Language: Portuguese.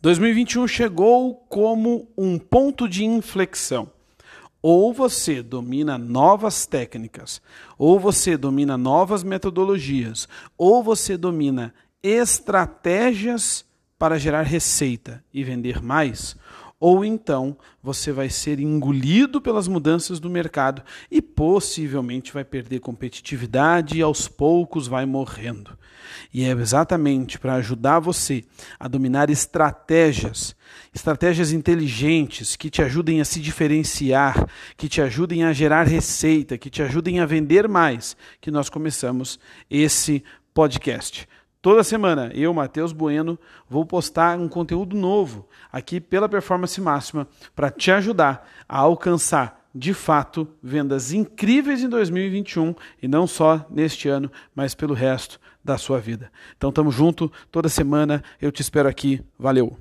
2021 chegou como um ponto de inflexão. Ou você domina novas técnicas, ou você domina novas metodologias, ou você domina estratégias para gerar receita e vender mais, ou então você vai ser engolido pelas mudanças do mercado e possivelmente vai perder competitividade e aos poucos vai morrendo. E é exatamente para ajudar você a dominar estratégias, estratégias inteligentes que te ajudem a se diferenciar, que te ajudem a gerar receita, que te ajudem a vender mais, que nós começamos esse podcast. Toda semana, eu, Matheus Bueno, vou postar um conteúdo novo aqui pela Performance Máxima para te ajudar a alcançar de fato vendas incríveis em 2021 e não só neste ano, mas pelo resto da sua vida. Então tamo junto toda semana, eu te espero aqui. Valeu.